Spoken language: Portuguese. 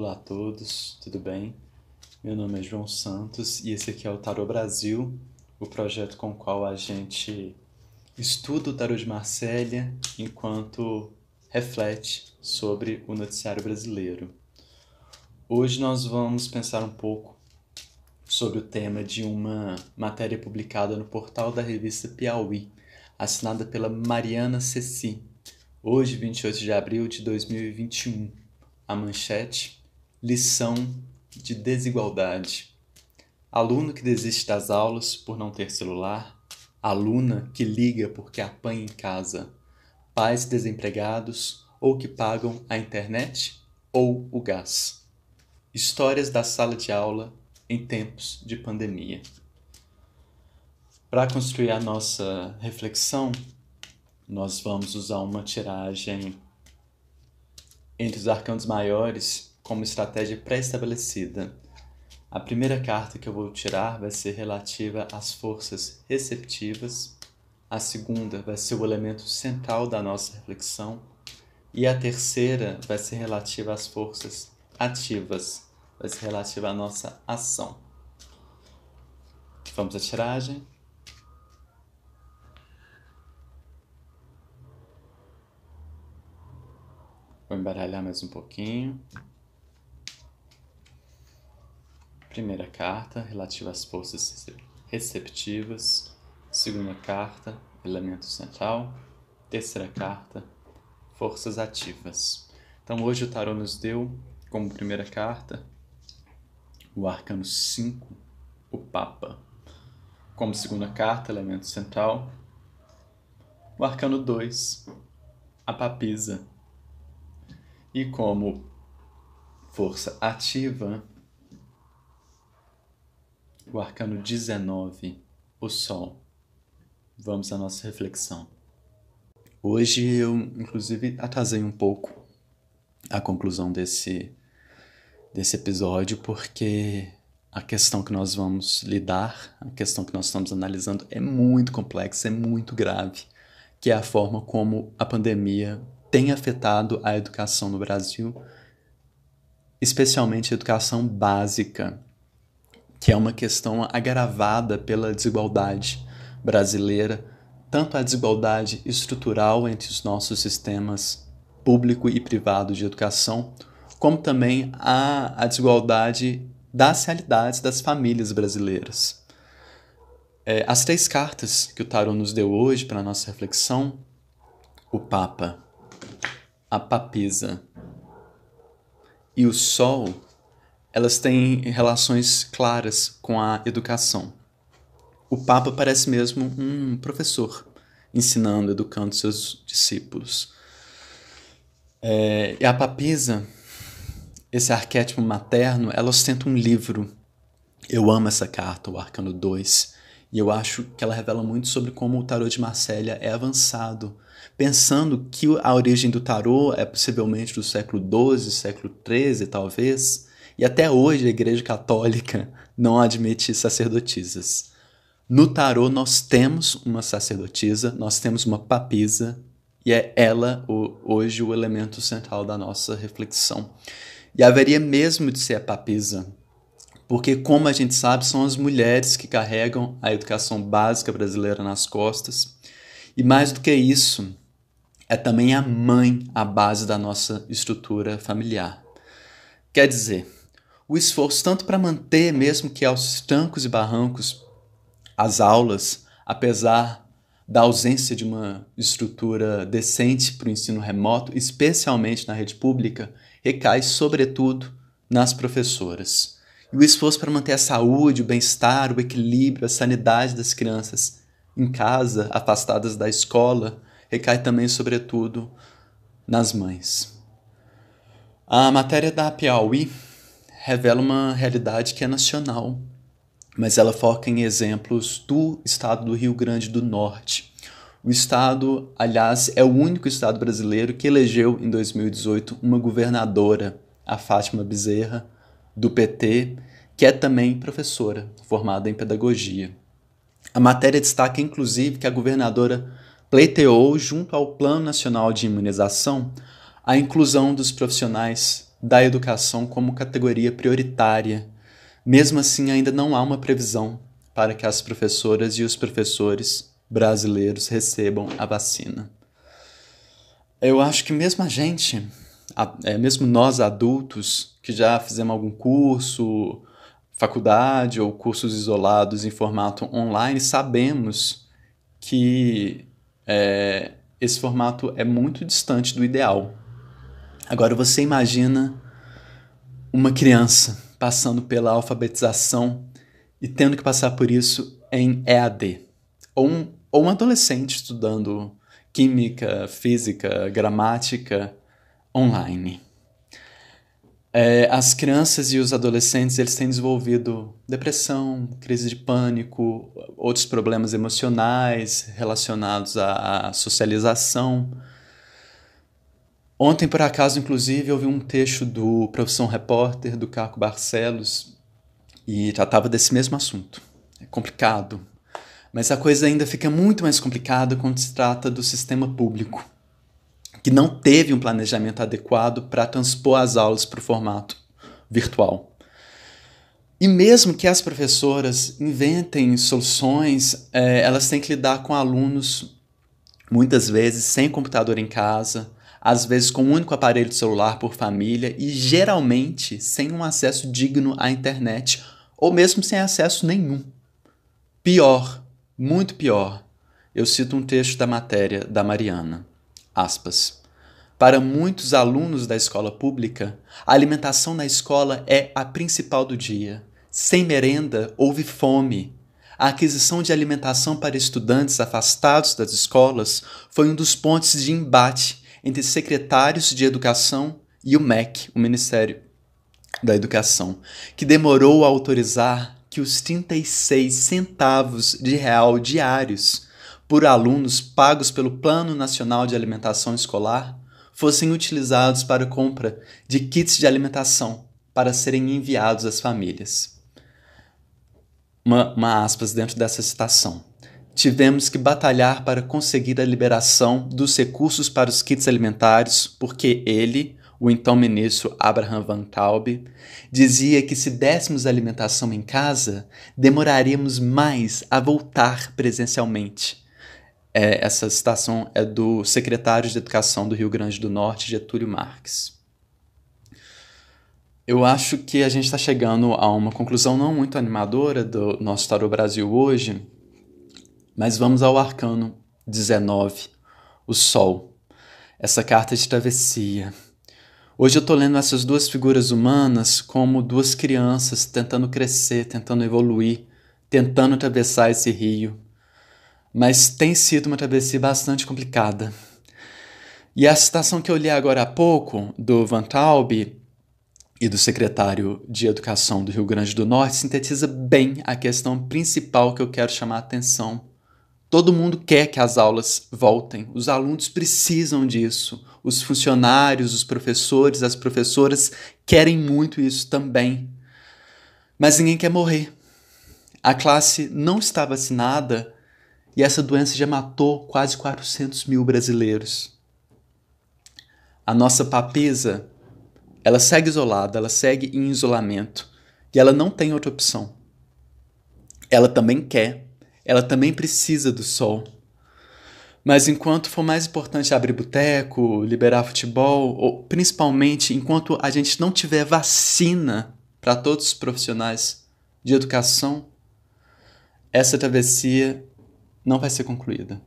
Olá a todos, tudo bem? Meu nome é João Santos e esse aqui é o Tarot Brasil, o projeto com o qual a gente estuda o Tarot de Marsella enquanto reflete sobre o noticiário brasileiro. Hoje nós vamos pensar um pouco sobre o tema de uma matéria publicada no portal da revista Piauí, assinada pela Mariana Ceci, hoje, 28 de abril de 2021. A manchete: Lição de desigualdade. Aluno que desiste das aulas por não ter celular, aluna que liga porque apanha em casa, pais desempregados ou que pagam a internet ou o gás. Histórias da sala de aula em tempos de pandemia. Para construir a nossa reflexão, nós vamos usar uma tiragem entre os arcanos maiores como estratégia pré-estabelecida. A primeira carta que eu vou tirar vai ser relativa às forças receptivas, a segunda vai ser o elemento central da nossa reflexão, e a terceira vai ser relativa às forças ativas, vai ser relativa à nossa ação. Vamos à tiragem. Vou embaralhar mais um pouquinho. Primeira carta, relativa às forças receptivas. Segunda carta, elemento central. Terceira carta, forças ativas. Então hoje o tarô nos deu como primeira carta o arcano 5, o Papa. Como segunda carta, elemento central, o arcano 2, a papisa e como força ativa, o arcano 19, o Sol. Vamos à nossa reflexão. Hoje eu, inclusive, atrasei um pouco a conclusão desse, desse episódio, porque a questão que nós vamos lidar, a questão que nós estamos analisando é muito complexa, é muito grave, que é a forma como a pandemia tem afetado a educação no Brasil, especialmente a educação básica, que é uma questão agravada pela desigualdade brasileira, tanto a desigualdade estrutural entre os nossos sistemas público e privado de educação, como também a, a desigualdade das realidades das famílias brasileiras. É, as três cartas que o Tarot nos deu hoje para a nossa reflexão, o Papa, a papisa e o sol, elas têm relações claras com a educação. O Papa parece mesmo um professor ensinando, educando seus discípulos. É, e a papisa, esse arquétipo materno, ela ostenta um livro. Eu amo essa carta, o Arcano 2, e eu acho que ela revela muito sobre como o tarot de Marsella é avançado pensando que a origem do tarô é possivelmente do século XII, século XIII, talvez, e até hoje a Igreja Católica não admite sacerdotisas. No tarô nós temos uma sacerdotisa, nós temos uma papisa, e é ela o, hoje o elemento central da nossa reflexão. E haveria mesmo de ser a papisa, porque, como a gente sabe, são as mulheres que carregam a educação básica brasileira nas costas. E mais do que isso, é também a mãe a base da nossa estrutura familiar. Quer dizer, o esforço tanto para manter, mesmo que aos trancos e barrancos, as aulas, apesar da ausência de uma estrutura decente para o ensino remoto, especialmente na rede pública, recai sobretudo nas professoras. E o esforço para manter a saúde, o bem-estar, o equilíbrio, a sanidade das crianças em casa, afastadas da escola, recai também, sobretudo, nas mães. A matéria da Piauí revela uma realidade que é nacional, mas ela foca em exemplos do estado do Rio Grande do Norte. O estado, aliás, é o único estado brasileiro que elegeu em 2018 uma governadora, a Fátima Bezerra, do PT, que é também professora, formada em pedagogia. A matéria destaca inclusive que a governadora pleiteou, junto ao Plano Nacional de Imunização, a inclusão dos profissionais da educação como categoria prioritária. Mesmo assim, ainda não há uma previsão para que as professoras e os professores brasileiros recebam a vacina. Eu acho que mesmo a gente, é, mesmo nós adultos, que já fizemos algum curso, faculdade ou cursos isolados em formato online, sabemos que é, esse formato é muito distante do ideal. Agora você imagina uma criança passando pela alfabetização e tendo que passar por isso em EAD, ou um, ou um adolescente estudando química, física, gramática online. É, as crianças e os adolescentes eles têm desenvolvido depressão, crise de pânico, outros problemas emocionais relacionados à, à socialização. Ontem, por acaso, inclusive, eu vi um texto do Profissão Repórter, do Caco Barcelos, e tratava desse mesmo assunto. É complicado, mas a coisa ainda fica muito mais complicada quando se trata do sistema público que não teve um planejamento adequado para transpor as aulas para o formato virtual. E mesmo que as professoras inventem soluções, é, elas têm que lidar com alunos, muitas vezes sem computador em casa, às vezes com um único aparelho celular por família e geralmente sem um acesso digno à internet ou mesmo sem acesso nenhum. Pior, muito pior, eu cito um texto da matéria da Mariana. Aspas. Para muitos alunos da escola pública, a alimentação na escola é a principal do dia. Sem merenda, houve fome. A aquisição de alimentação para estudantes afastados das escolas foi um dos pontos de embate entre secretários de educação e o MEC, o Ministério da Educação, que demorou a autorizar que os 36 centavos de real diários por alunos pagos pelo Plano Nacional de Alimentação Escolar fossem utilizados para compra de kits de alimentação para serem enviados às famílias. Uma, uma aspas dentro dessa citação. Tivemos que batalhar para conseguir a liberação dos recursos para os kits alimentares, porque ele, o então ministro Abraham Van Taube, dizia que se dessemos alimentação em casa, demoraríamos mais a voltar presencialmente é, essa citação é do secretário de Educação do Rio Grande do Norte, Getúlio Marques. Eu acho que a gente está chegando a uma conclusão não muito animadora do nosso Tarot Brasil hoje, mas vamos ao arcano 19, o Sol. Essa carta de travessia. Hoje eu estou lendo essas duas figuras humanas como duas crianças tentando crescer, tentando evoluir, tentando atravessar esse rio mas tem sido uma travessia bastante complicada. E a citação que eu li agora há pouco, do Van Taube e do secretário de Educação do Rio Grande do Norte, sintetiza bem a questão principal que eu quero chamar a atenção. Todo mundo quer que as aulas voltem, os alunos precisam disso, os funcionários, os professores, as professoras querem muito isso também. Mas ninguém quer morrer. A classe não está vacinada e essa doença já matou quase 400 mil brasileiros. A nossa papisa, ela segue isolada, ela segue em isolamento e ela não tem outra opção. Ela também quer, ela também precisa do sol. Mas enquanto for mais importante abrir boteco, liberar futebol, ou principalmente enquanto a gente não tiver vacina para todos os profissionais de educação, essa travessia não vai ser concluída.